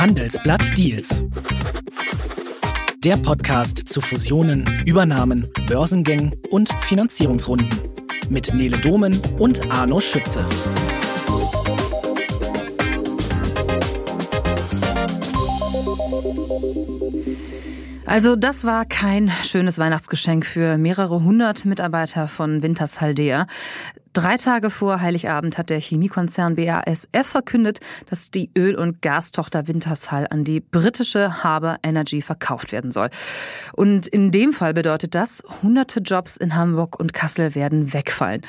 Handelsblatt Deals. Der Podcast zu Fusionen, Übernahmen, Börsengängen und Finanzierungsrunden. Mit Nele Domen und Arno Schütze. Also das war kein schönes Weihnachtsgeschenk für mehrere hundert Mitarbeiter von Winters Haldea. Drei Tage vor Heiligabend hat der Chemiekonzern BASF verkündet, dass die Öl- und Gastochter Wintershall an die britische Harbour Energy verkauft werden soll. Und in dem Fall bedeutet das, hunderte Jobs in Hamburg und Kassel werden wegfallen.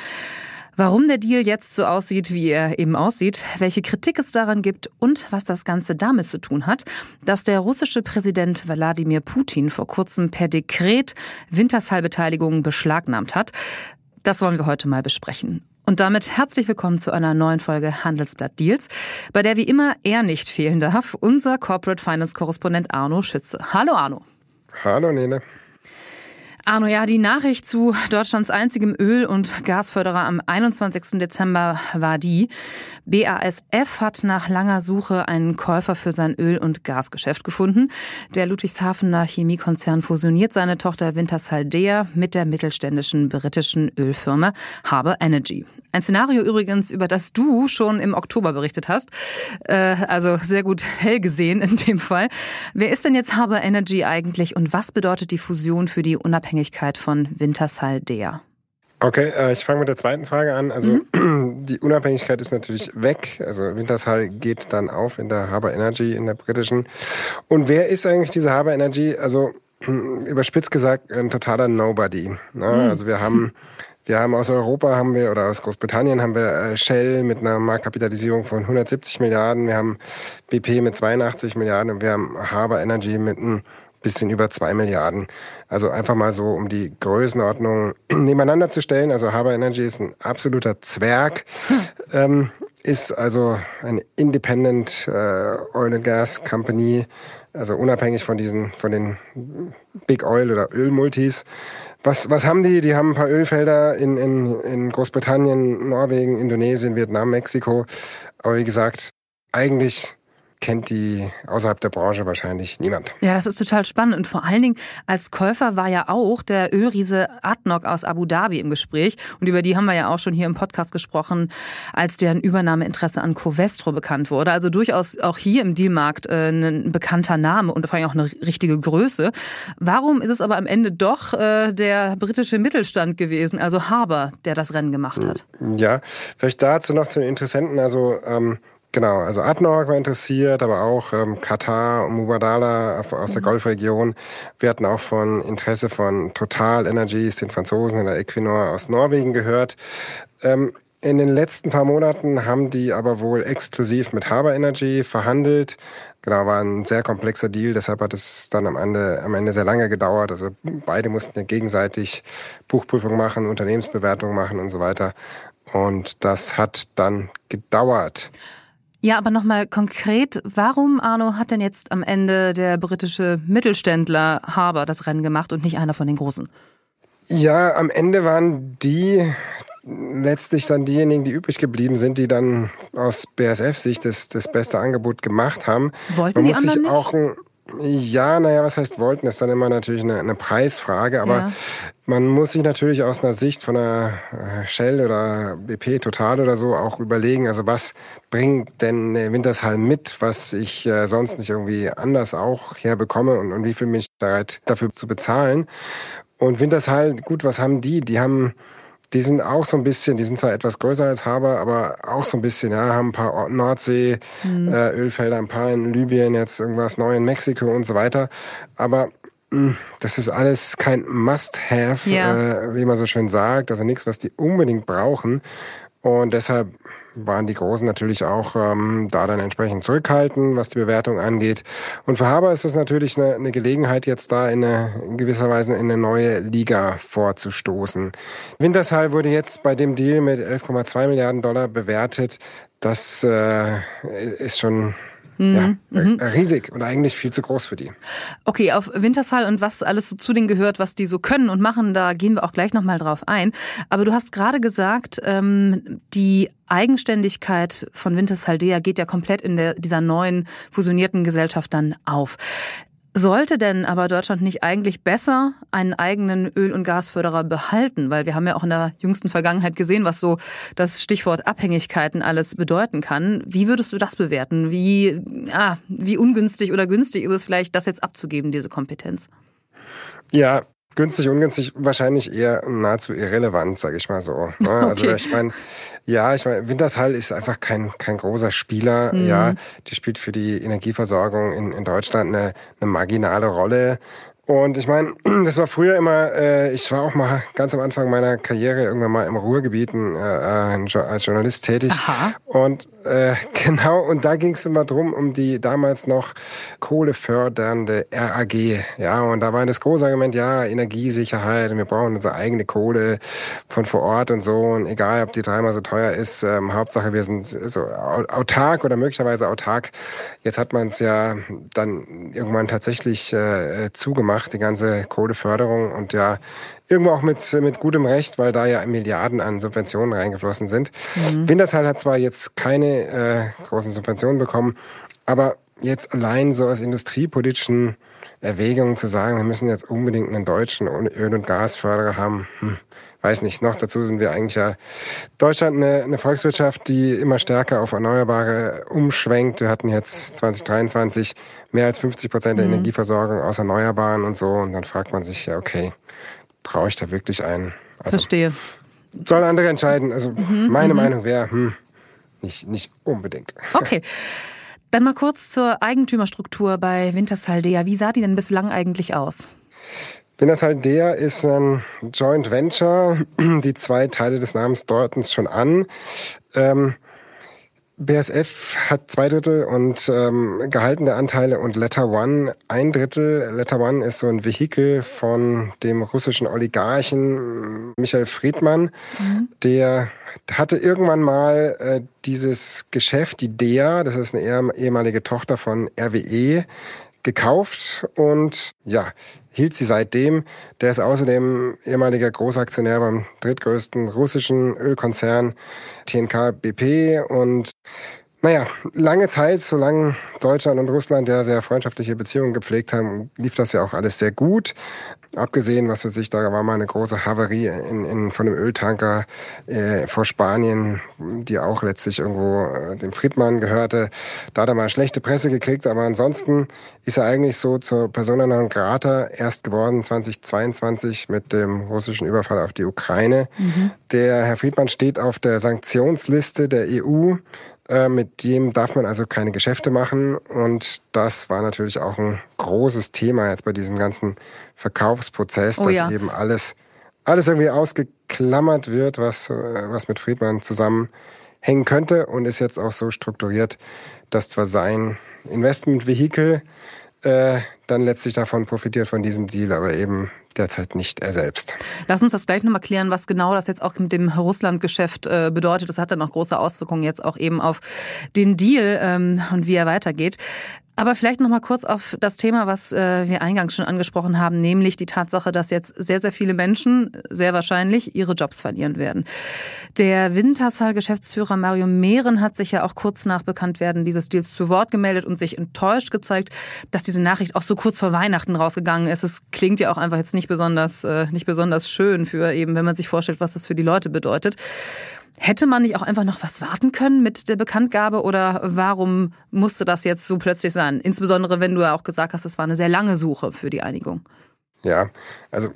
Warum der Deal jetzt so aussieht, wie er eben aussieht, welche Kritik es daran gibt und was das Ganze damit zu tun hat, dass der russische Präsident Wladimir Putin vor kurzem per Dekret Wintershall-Beteiligungen beschlagnahmt hat, das wollen wir heute mal besprechen. Und damit herzlich willkommen zu einer neuen Folge Handelsblatt Deals, bei der wie immer er nicht fehlen darf, unser Corporate Finance Korrespondent Arno Schütze. Hallo Arno. Hallo Nene. Arno, ja, die Nachricht zu Deutschlands einzigem Öl- und Gasförderer am 21. Dezember war die, BASF hat nach langer Suche einen Käufer für sein Öl- und Gasgeschäft gefunden. Der Ludwigshafener Chemiekonzern fusioniert seine Tochter Wintershaldea mit der mittelständischen britischen Ölfirma Harbour Energy. Ein Szenario übrigens, über das du schon im Oktober berichtet hast. Äh, also sehr gut hell gesehen in dem Fall. Wer ist denn jetzt Harbour Energy eigentlich und was bedeutet die Fusion für die Unabhängigkeit von Wintershaldea? Okay, äh, ich fange mit der zweiten Frage an. Also mhm. die Unabhängigkeit ist natürlich weg. Also Wintershall geht dann auf in der Harbour Energy, in der britischen. Und wer ist eigentlich diese Harbour Energy? Also überspitzt gesagt, ein totaler Nobody. Ne? Mhm. Also wir haben wir haben aus Europa haben wir oder aus Großbritannien haben wir äh, Shell mit einer Marktkapitalisierung von 170 Milliarden, wir haben BP mit 82 Milliarden und wir haben Harbour Energy mit ein bisschen über zwei Milliarden. Also einfach mal so, um die Größenordnung nebeneinander zu stellen. Also Harbour Energy ist ein absoluter Zwerg. ähm, ist also eine Independent äh, Oil and Gas Company, also unabhängig von diesen, von den Big Oil oder Ölmultis. Was, was haben die? Die haben ein paar Ölfelder in, in, in Großbritannien, Norwegen, Indonesien, Vietnam, Mexiko. Aber wie gesagt, eigentlich kennt die außerhalb der Branche wahrscheinlich niemand. Ja, das ist total spannend. Und vor allen Dingen als Käufer war ja auch der Ölriese Adnoc aus Abu Dhabi im Gespräch. Und über die haben wir ja auch schon hier im Podcast gesprochen, als deren Übernahmeinteresse an Covestro bekannt wurde. Also durchaus auch hier im Dealmarkt äh, ein bekannter Name und vor allem auch eine richtige Größe. Warum ist es aber am Ende doch äh, der britische Mittelstand gewesen, also Harbour, der das Rennen gemacht hat? Ja, vielleicht dazu noch zu den Interessenten. Also ähm, Genau, also Adnor war interessiert, aber auch ähm, Katar und Mubadala aus der mhm. Golfregion. Wir hatten auch von Interesse von Total Energies, den Franzosen in der Equinor aus Norwegen gehört. Ähm, in den letzten paar Monaten haben die aber wohl exklusiv mit Harbour Energy verhandelt. Genau, war ein sehr komplexer Deal, deshalb hat es dann am Ende, am Ende sehr lange gedauert. Also beide mussten ja gegenseitig Buchprüfung machen, Unternehmensbewertung machen und so weiter. Und das hat dann gedauert. Ja, aber nochmal konkret, warum, Arno, hat denn jetzt am Ende der britische Mittelständler Harbour das Rennen gemacht und nicht einer von den Großen? Ja, am Ende waren die letztlich dann diejenigen, die übrig geblieben sind, die dann aus BSF-Sicht das, das beste Angebot gemacht haben. Wollten Man die anderen nicht? Auch ein, ja, naja, was heißt wollten, ist dann immer natürlich eine, eine Preisfrage, aber ja. man muss sich natürlich aus einer Sicht von einer äh, Shell oder BP Total oder so auch überlegen, also was bringt denn Wintershall mit, was ich äh, sonst nicht irgendwie anders auch herbekomme und, und wie viel bin ich bereit dafür zu bezahlen. Und Wintershall, gut, was haben die? Die haben die sind auch so ein bisschen, die sind zwar etwas größer als Haber, aber auch so ein bisschen, ja, haben ein paar Nordsee-Ölfelder, mhm. äh, ein paar in Libyen, jetzt irgendwas neu in Mexiko und so weiter. Aber hm, das ist alles kein Must-Have, ja. äh, wie man so schön sagt, also nichts, was die unbedingt brauchen. Und deshalb waren die Großen natürlich auch ähm, da dann entsprechend zurückhaltend, was die Bewertung angeht. Und für Haber ist es natürlich eine, eine Gelegenheit, jetzt da in, eine, in gewisser Weise in eine neue Liga vorzustoßen. Wintershall wurde jetzt bei dem Deal mit 11,2 Milliarden Dollar bewertet. Das äh, ist schon mhm. ja, mhm. riesig und eigentlich viel zu groß für die. Okay, auf Wintershall und was alles so zu denen gehört, was die so können und machen, da gehen wir auch gleich nochmal drauf ein. Aber du hast gerade gesagt, ähm, die Eigenständigkeit von Wintershaldea geht ja komplett in der, dieser neuen fusionierten Gesellschaft dann auf. Sollte denn aber Deutschland nicht eigentlich besser einen eigenen Öl- und Gasförderer behalten? Weil wir haben ja auch in der jüngsten Vergangenheit gesehen, was so das Stichwort Abhängigkeiten alles bedeuten kann. Wie würdest du das bewerten? Wie, ah, wie ungünstig oder günstig ist es vielleicht, das jetzt abzugeben, diese Kompetenz? Ja, Günstig, ungünstig, wahrscheinlich eher nahezu irrelevant, sage ich mal so. Ne? Also okay. ich meine, ja, ich meine, Wintershall ist einfach kein, kein großer Spieler. Mhm. Ja, die spielt für die Energieversorgung in, in Deutschland eine, eine marginale Rolle. Und ich meine, das war früher immer, äh, ich war auch mal ganz am Anfang meiner Karriere irgendwann mal im Ruhrgebieten äh, äh als Journalist tätig. Aha. Und äh, genau, und da ging es immer drum, um die damals noch kohlefördernde RAG. Ja, und da war das große Argument, ja, Energiesicherheit, wir brauchen unsere eigene Kohle von vor Ort und so. Und egal, ob die dreimal so teuer ist, ähm, Hauptsache wir sind so autark oder möglicherweise autark. Jetzt hat man es ja dann irgendwann tatsächlich äh, zugemacht gemacht, die ganze Kohleförderung und ja irgendwo auch mit, mit gutem Recht, weil da ja Milliarden an Subventionen reingeflossen sind. Mhm. Wintershall hat zwar jetzt keine äh, großen Subventionen bekommen, aber jetzt allein so aus industriepolitischen Erwägungen zu sagen, wir müssen jetzt unbedingt einen deutschen Öl- und Gasförderer haben, hm, weiß nicht, noch dazu sind wir eigentlich ja Deutschland eine, eine Volkswirtschaft, die immer stärker auf Erneuerbare umschwenkt. Wir hatten jetzt 2023 mehr als 50 Prozent der mhm. Energieversorgung aus Erneuerbaren und so. Und dann fragt man sich ja, okay, brauche ich da wirklich einen? Also, Verstehe. Sollen andere entscheiden. Also mhm, meine mhm. Meinung wäre, hm, nicht, nicht unbedingt. Okay. Dann mal kurz zur Eigentümerstruktur bei Wintershaldea. Wie sah die denn bislang eigentlich aus? Wintershaldea ist ein Joint Venture. Die zwei Teile des Namens deuten es schon an. Ähm, BSF hat zwei Drittel und ähm, gehaltene Anteile und Letter One ein Drittel. Letter One ist so ein Vehikel von dem russischen Oligarchen Michael Friedmann, mhm. der hatte irgendwann mal äh, dieses Geschäft, die DEA, das ist eine ehemalige Tochter von RWE, gekauft und ja, hielt sie seitdem. Der ist außerdem ehemaliger Großaktionär beim drittgrößten russischen Ölkonzern TNK BP und naja, lange Zeit, solange Deutschland und Russland ja sehr freundschaftliche Beziehungen gepflegt haben, lief das ja auch alles sehr gut. Abgesehen, was für sich, da war mal eine große Havarie in, in, von dem Öltanker äh, vor Spanien, die auch letztlich irgendwo äh, dem Friedmann gehörte. Da hat er mal schlechte Presse gekriegt, aber ansonsten ist er eigentlich so zur Persona non grata erst geworden 2022 mit dem russischen Überfall auf die Ukraine. Mhm. Der Herr Friedmann steht auf der Sanktionsliste der EU äh, mit dem darf man also keine Geschäfte machen. Und das war natürlich auch ein großes Thema jetzt bei diesem ganzen Verkaufsprozess, oh, dass ja. eben alles, alles irgendwie ausgeklammert wird, was, äh, was mit Friedmann zusammenhängen könnte und ist jetzt auch so strukturiert, dass zwar sein Investmentvehikel äh, dann letztlich davon profitiert von diesem Deal, aber eben derzeit nicht er selbst. Lass uns das gleich nochmal klären, was genau das jetzt auch mit dem Russland-Geschäft äh, bedeutet. Das hat dann auch große Auswirkungen jetzt auch eben auf den Deal ähm, und wie er weitergeht. Aber vielleicht noch mal kurz auf das Thema, was äh, wir eingangs schon angesprochen haben, nämlich die Tatsache, dass jetzt sehr, sehr viele Menschen sehr wahrscheinlich ihre Jobs verlieren werden. Der Wintershall-Geschäftsführer Mario Mehren hat sich ja auch kurz nach Bekanntwerden dieses Deals zu Wort gemeldet und sich enttäuscht gezeigt, dass diese Nachricht auch so kurz vor Weihnachten rausgegangen ist. Es klingt ja auch einfach jetzt nicht besonders, äh, nicht besonders schön für eben, wenn man sich vorstellt, was das für die Leute bedeutet. Hätte man nicht auch einfach noch was warten können mit der Bekanntgabe oder warum musste das jetzt so plötzlich sein? Insbesondere wenn du ja auch gesagt hast, es war eine sehr lange Suche für die Einigung. Ja, also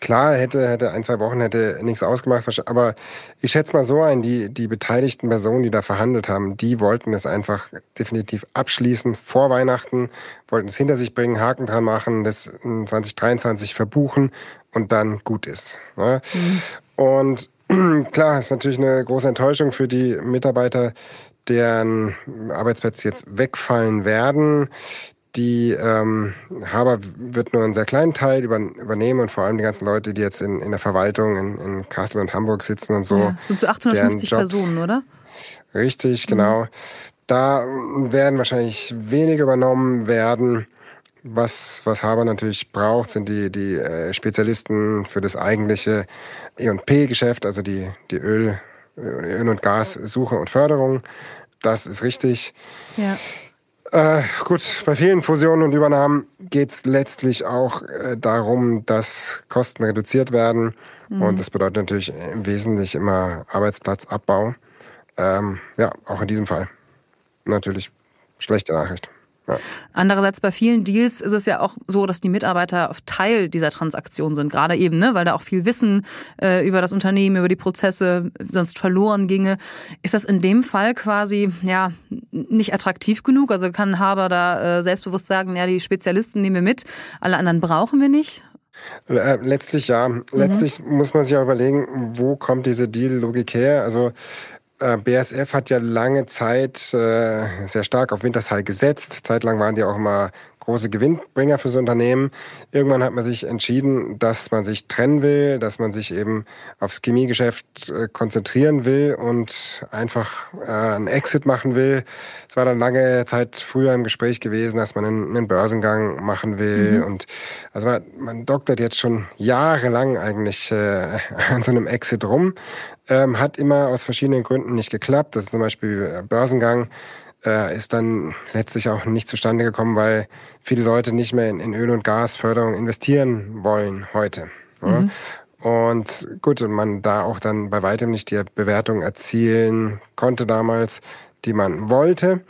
klar hätte, hätte ein, zwei Wochen hätte nichts ausgemacht, aber ich schätze mal so ein, die, die beteiligten Personen, die da verhandelt haben, die wollten es einfach definitiv abschließen vor Weihnachten, wollten es hinter sich bringen, Haken dran machen, das 2023 verbuchen und dann gut ist. Ne? Mhm. Und Klar, ist natürlich eine große Enttäuschung für die Mitarbeiter, deren Arbeitsplätze jetzt wegfallen werden. Die ähm, Haber wird nur einen sehr kleinen Teil über, übernehmen und vor allem die ganzen Leute, die jetzt in, in der Verwaltung in, in Kassel und Hamburg sitzen und so. Ja, sind so 850 Jobs, Personen, oder? Richtig, genau. Mhm Da werden wahrscheinlich wenige übernommen werden. Was, was Haber natürlich braucht, sind die, die äh, Spezialisten für das eigentliche E&P-Geschäft, also die, die Öl, Öl- und Gassuche und Förderung. Das ist richtig. Ja. Äh, gut, bei vielen Fusionen und Übernahmen geht es letztlich auch äh, darum, dass Kosten reduziert werden. Mhm. Und das bedeutet natürlich im Wesentlichen immer Arbeitsplatzabbau. Ähm, ja, auch in diesem Fall. Natürlich schlechte Nachricht. Ja. Andererseits bei vielen Deals ist es ja auch so, dass die Mitarbeiter Teil dieser Transaktion sind, gerade eben, ne, weil da auch viel Wissen äh, über das Unternehmen, über die Prozesse sonst verloren ginge. Ist das in dem Fall quasi ja nicht attraktiv genug? Also kann Haber da äh, selbstbewusst sagen, ja, die Spezialisten nehmen wir mit, alle anderen brauchen wir nicht? Äh, letztlich ja. Mhm. Letztlich muss man sich auch überlegen, wo kommt diese Deal-Logik her? Also äh, BASF hat ja lange Zeit äh, sehr stark auf Wintershall gesetzt. Zeitlang waren die auch immer große Gewinnbringer fürs Unternehmen. Irgendwann hat man sich entschieden, dass man sich trennen will, dass man sich eben aufs Chemiegeschäft äh, konzentrieren will und einfach äh, einen Exit machen will. Es war dann lange Zeit früher im Gespräch gewesen, dass man einen, Börsengang machen will. Mhm. Und also man, man doktert jetzt schon jahrelang eigentlich äh, an so einem Exit rum. Ähm, hat immer aus verschiedenen Gründen nicht geklappt. Das ist zum Beispiel Börsengang äh, ist dann letztlich auch nicht zustande gekommen, weil viele Leute nicht mehr in, in Öl- und Gasförderung investieren wollen heute. Mhm. Und gut, man da auch dann bei weitem nicht die Bewertung erzielen konnte damals, die man wollte.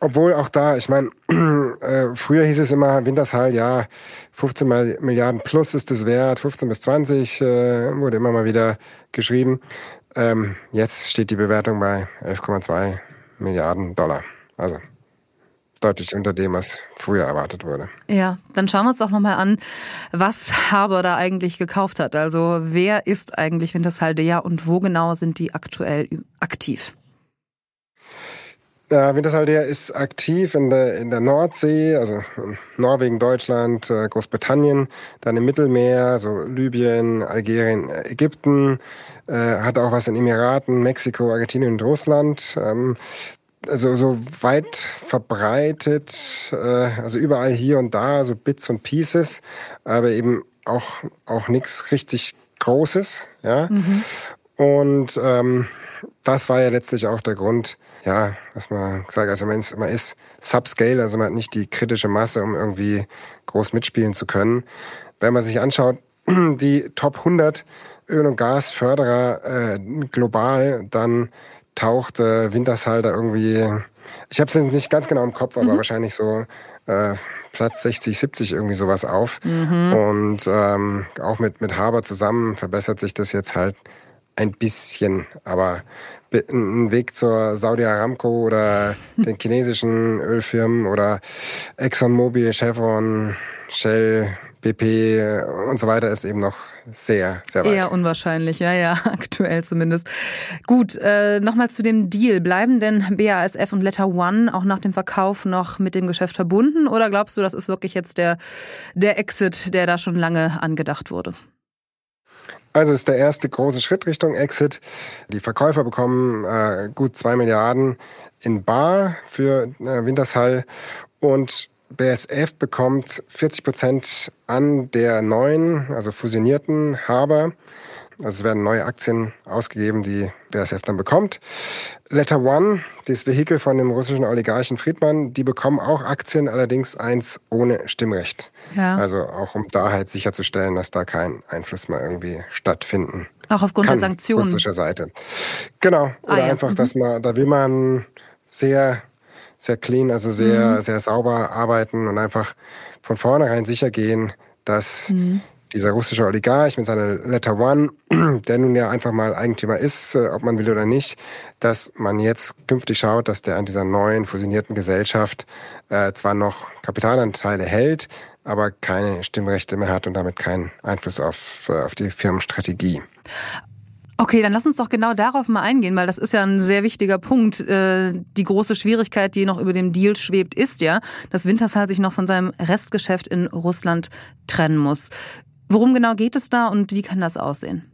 Obwohl auch da, ich meine, äh, früher hieß es immer, Wintershall, ja, 15 Milliarden plus ist es wert, 15 bis 20 äh, wurde immer mal wieder geschrieben. Ähm, jetzt steht die Bewertung bei 11,2 Milliarden Dollar. Also deutlich unter dem, was früher erwartet wurde. Ja, dann schauen wir uns doch nochmal an, was Haber da eigentlich gekauft hat. Also wer ist eigentlich Wintershall Dea und wo genau sind die aktuell aktiv? Ja, Wintershall ist aktiv in der, in der Nordsee, also in Norwegen, Deutschland, äh, Großbritannien, dann im Mittelmeer, so Libyen, Algerien, Ägypten, äh, hat auch was in Emiraten, Mexiko, Argentinien und Russland. Ähm, also so weit verbreitet, äh, also überall hier und da, so Bits und Pieces, aber eben auch, auch nichts richtig Großes. Ja? Mhm. Und ähm, das war ja letztlich auch der Grund, ja, was man gesagt also man ist, man ist subscale, also man hat nicht die kritische Masse, um irgendwie groß mitspielen zu können. Wenn man sich anschaut, die Top 100 Öl- und Gasförderer äh, global, dann taucht äh, Wintershall da irgendwie, ich habe es nicht ganz genau im Kopf, aber mhm. wahrscheinlich so äh, Platz 60, 70 irgendwie sowas auf. Mhm. Und ähm, auch mit, mit Haber zusammen verbessert sich das jetzt halt ein bisschen, aber ein Weg zur Saudi Aramco oder den chinesischen Ölfirmen oder ExxonMobil, Chevron, Shell, BP und so weiter ist eben noch sehr, sehr weit. Eher unwahrscheinlich, ja, ja, aktuell zumindest. Gut, äh, nochmal zu dem Deal. Bleiben denn BASF und Letter One auch nach dem Verkauf noch mit dem Geschäft verbunden oder glaubst du, das ist wirklich jetzt der, der Exit, der da schon lange angedacht wurde? Also ist der erste große Schritt Richtung Exit. Die Verkäufer bekommen äh, gut zwei Milliarden in Bar für äh, Wintershall und BSF bekommt 40 Prozent an der neuen, also fusionierten Haber. Also es werden neue Aktien ausgegeben, die BASF dann bekommt. Letter One, das Vehikel von dem russischen Oligarchen Friedmann, die bekommen auch Aktien, allerdings eins ohne Stimmrecht. Ja. Also auch um da halt sicherzustellen, dass da kein Einfluss mehr irgendwie stattfinden. Auch aufgrund kann, der Sanktionen. russischer Seite. Genau. Oder ah, ja. einfach, mhm. dass man, da will man sehr, sehr clean, also sehr, mhm. sehr sauber arbeiten und einfach von vornherein sicher gehen, dass mhm dieser russische Oligarch mit seiner Letter One, der nun ja einfach mal Eigentümer ist, äh, ob man will oder nicht, dass man jetzt künftig schaut, dass der an dieser neuen fusionierten Gesellschaft äh, zwar noch Kapitalanteile hält, aber keine Stimmrechte mehr hat und damit keinen Einfluss auf, äh, auf die Firmenstrategie. Okay, dann lass uns doch genau darauf mal eingehen, weil das ist ja ein sehr wichtiger Punkt. Äh, die große Schwierigkeit, die noch über dem Deal schwebt, ist ja, dass Wintershall sich noch von seinem Restgeschäft in Russland trennen muss. Worum genau geht es da und wie kann das aussehen?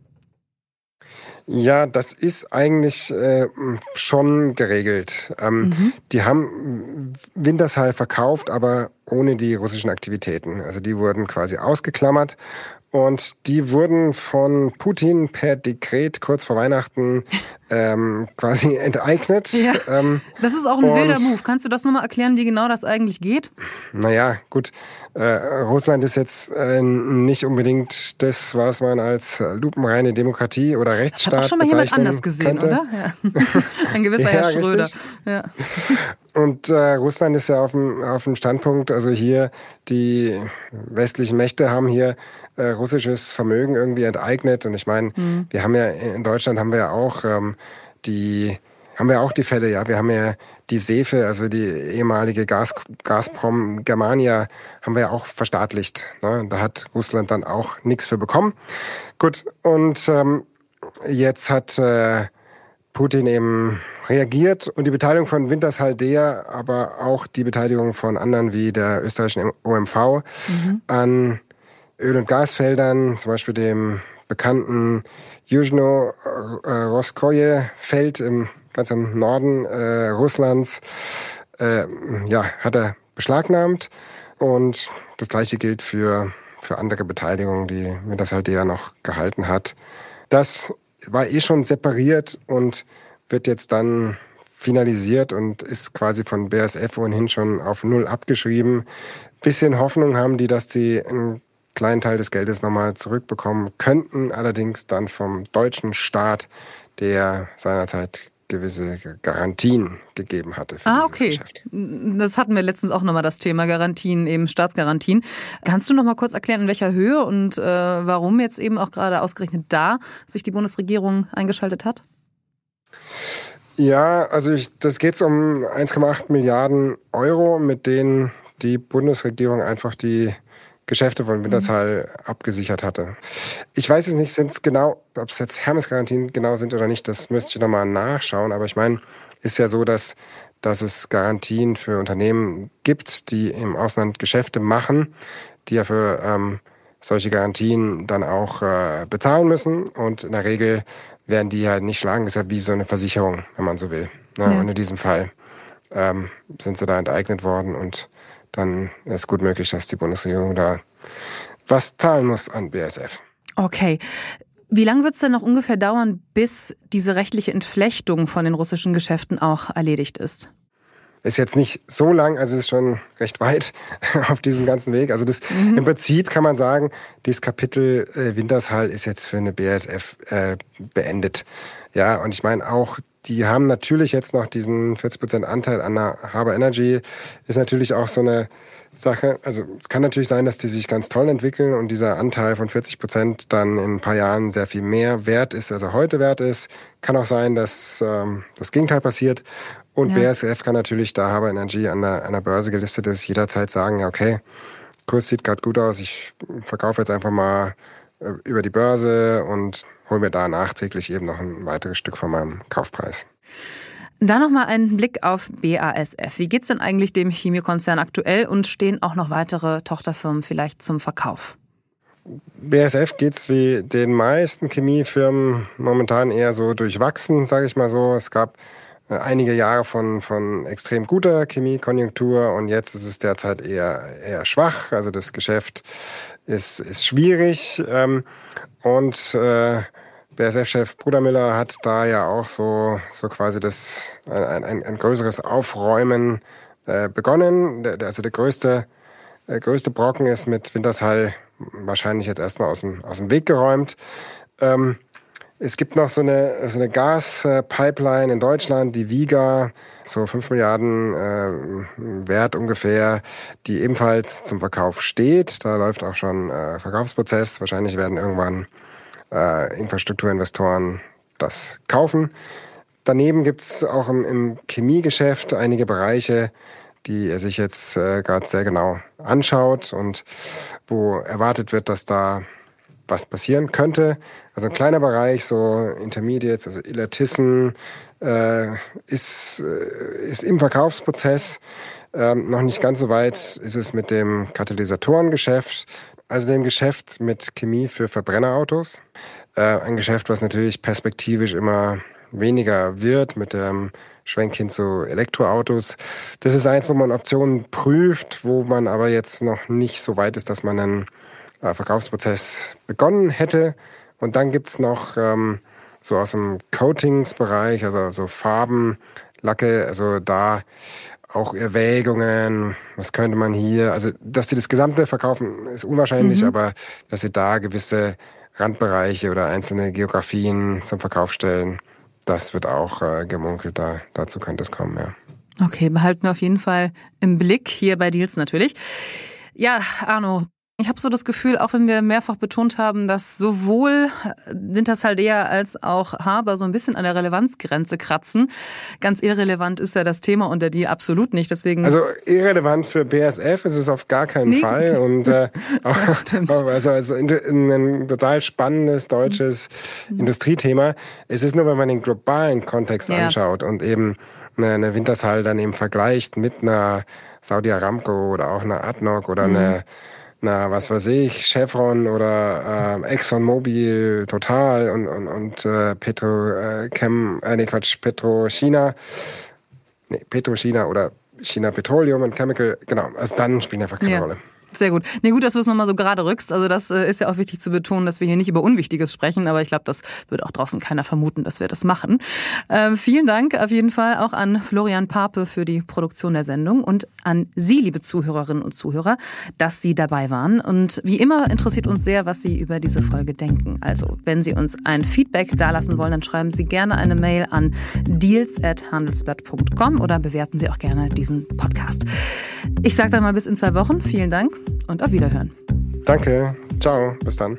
Ja, das ist eigentlich äh, schon geregelt. Ähm, mhm. Die haben Wintershall verkauft, aber ohne die russischen Aktivitäten. Also die wurden quasi ausgeklammert und die wurden von Putin per Dekret kurz vor Weihnachten ähm, quasi enteignet. Ja, ähm, das ist auch ein wilder Move. Kannst du das nochmal erklären, wie genau das eigentlich geht? Naja, gut. Äh, Russland ist jetzt äh, nicht unbedingt das, was man als lupenreine Demokratie oder Rechtsstaat das hat auch schon mal jemand anders gesehen, könnte. oder? Ja. ein gewisser ja, Herr Schröder. Ja. Und äh, Russland ist ja auf dem, auf dem Standpunkt, also hier die westlichen Mächte haben hier äh, russisches Vermögen irgendwie enteignet. Und ich meine, mhm. wir haben ja in Deutschland haben wir ja auch ähm, die haben wir auch die Fälle, ja. Wir haben ja die Sefe, also die ehemalige Gas, Gazprom Germania, haben wir ja auch verstaatlicht. Ne? Da hat Russland dann auch nichts für bekommen. Gut, und ähm, jetzt hat äh, Putin eben reagiert und die Beteiligung von Wintershaldea, aber auch die Beteiligung von anderen wie der österreichischen OMV mhm. an Öl- und Gasfeldern, zum Beispiel dem bekannten Yuzhno äh, Roskoje Feld im ganz im Norden äh, Russlands, äh, ja, hat er beschlagnahmt. Und das gleiche gilt für, für andere Beteiligungen, die Wintershaldea noch gehalten hat. Das war eh schon separiert und wird jetzt dann finalisiert und ist quasi von BASF ohnehin schon auf Null abgeschrieben. Bisschen Hoffnung haben die, dass die einen kleinen Teil des Geldes nochmal zurückbekommen könnten, allerdings dann vom deutschen Staat, der seinerzeit gewisse Garantien gegeben hatte für ah, okay. Geschäft. Das hatten wir letztens auch nochmal das Thema Garantien, eben Staatsgarantien. Kannst du nochmal kurz erklären, in welcher Höhe und äh, warum jetzt eben auch gerade ausgerechnet da sich die Bundesregierung eingeschaltet hat? Ja, also ich, das geht um 1,8 Milliarden Euro, mit denen die Bundesregierung einfach die Geschäfte von Wintershall mhm. abgesichert hatte. Ich weiß jetzt nicht, sind es genau, ob es jetzt Hermes-Garantien genau sind oder nicht, das müsste ich nochmal nachschauen. Aber ich meine, ist ja so, dass, dass es Garantien für Unternehmen gibt, die im Ausland Geschäfte machen, die ja für ähm, solche Garantien dann auch äh, bezahlen müssen. Und in der Regel werden die halt nicht schlagen. Das ist ja wie so eine Versicherung, wenn man so will. Ne? Ja. Und in diesem Fall ähm, sind sie da enteignet worden und dann ist gut möglich, dass die Bundesregierung da was zahlen muss an BSF. Okay. Wie lange wird es denn noch ungefähr dauern, bis diese rechtliche Entflechtung von den russischen Geschäften auch erledigt ist? Ist jetzt nicht so lang, also ist schon recht weit auf diesem ganzen Weg. Also das mhm. im Prinzip kann man sagen, dieses Kapitel äh, Wintershall ist jetzt für eine BASF äh, beendet. Ja, und ich meine auch die haben natürlich jetzt noch diesen 40% Anteil an der Harbour Energy. Ist natürlich auch so eine Sache. Also es kann natürlich sein, dass die sich ganz toll entwickeln und dieser Anteil von 40% dann in ein paar Jahren sehr viel mehr wert ist, als er heute wert ist. Kann auch sein, dass ähm, das Gegenteil passiert. Und ja. BASF kann natürlich, da Harbour Energy an der, an der Börse gelistet ist, jederzeit sagen, ja okay, Kurs sieht gerade gut aus, ich verkaufe jetzt einfach mal äh, über die Börse und hole mir da nachträglich eben noch ein weiteres Stück von meinem Kaufpreis. Dann nochmal ein Blick auf BASF. Wie geht es denn eigentlich dem Chemiekonzern aktuell und stehen auch noch weitere Tochterfirmen vielleicht zum Verkauf? BASF geht es wie den meisten Chemiefirmen momentan eher so durchwachsen, sage ich mal so. Es gab einige Jahre von, von extrem guter Chemiekonjunktur und jetzt ist es derzeit eher, eher schwach. Also das Geschäft ist, ist schwierig. Ähm, und äh, BSF-Chef Brudermüller hat da ja auch so, so quasi das, ein, ein, ein größeres Aufräumen äh, begonnen. Der, also der größte, der größte Brocken ist mit Wintershall wahrscheinlich jetzt erstmal aus dem, aus dem Weg geräumt. Ähm, es gibt noch so eine, so eine Gaspipeline in Deutschland, die Viga, so 5 Milliarden äh, wert ungefähr, die ebenfalls zum Verkauf steht. Da läuft auch schon äh, Verkaufsprozess. Wahrscheinlich werden irgendwann äh, Infrastrukturinvestoren das kaufen. Daneben gibt es auch im, im, Chemiegeschäft einige Bereiche, die er sich jetzt äh, gerade sehr genau anschaut und wo erwartet wird, dass da was passieren könnte. Also ein kleiner Bereich, so Intermediates, also Illertissen, äh, ist, äh, ist im Verkaufsprozess. Ähm, noch nicht ganz so weit ist es mit dem Katalysatorengeschäft, also dem Geschäft mit Chemie für Verbrennerautos. Äh, ein Geschäft, was natürlich perspektivisch immer weniger wird mit dem Schwenk hin zu Elektroautos. Das ist eins, wo man Optionen prüft, wo man aber jetzt noch nicht so weit ist, dass man einen äh, Verkaufsprozess begonnen hätte. Und dann gibt's noch ähm, so aus dem Coatingsbereich, also so Farben, Lacke, also da auch Erwägungen, was könnte man hier, also dass sie das Gesamte verkaufen, ist unwahrscheinlich, mhm. aber dass sie da gewisse Randbereiche oder einzelne Geografien zum Verkauf stellen, das wird auch äh, gemunkelt, da, dazu könnte es kommen, ja. Okay, behalten wir auf jeden Fall im Blick hier bei Deals natürlich. Ja, Arno, ich habe so das Gefühl, auch wenn wir mehrfach betont haben, dass sowohl Wintersaldea als auch Haber so ein bisschen an der Relevanzgrenze kratzen. Ganz irrelevant ist ja das Thema unter die absolut nicht. Deswegen also irrelevant für BSF ist es auf gar keinen nee. Fall. Und äh, auch, also, also ein total spannendes deutsches mhm. Industriethema. Es ist nur, wenn man den globalen Kontext ja. anschaut und eben eine, eine Wintershall dann eben vergleicht mit einer Saudi Aramco oder auch einer ADNOC oder mhm. eine na, was weiß ich, Chevron oder äh, ExxonMobil Total und, und, und äh, Petro äh, Chem, äh, nee, Quatsch, Petro China, nee, Petro China oder China Petroleum und Chemical, genau, also dann spielen einfach keine ja. Rolle. Sehr gut. Nee, gut, dass du es nochmal so gerade rückst. Also das äh, ist ja auch wichtig zu betonen, dass wir hier nicht über Unwichtiges sprechen, aber ich glaube, das würde auch draußen keiner vermuten, dass wir das machen. Ähm, vielen Dank auf jeden Fall auch an Florian Pape für die Produktion der Sendung und an Sie, liebe Zuhörerinnen und Zuhörer, dass Sie dabei waren. Und wie immer interessiert uns sehr, was Sie über diese Folge denken. Also, wenn Sie uns ein Feedback dalassen wollen, dann schreiben Sie gerne eine Mail an deals@handelsblatt.com oder bewerten Sie auch gerne diesen Podcast. Ich sage dann mal bis in zwei Wochen. Vielen Dank und auf Wiederhören. Danke. Ciao. Bis dann.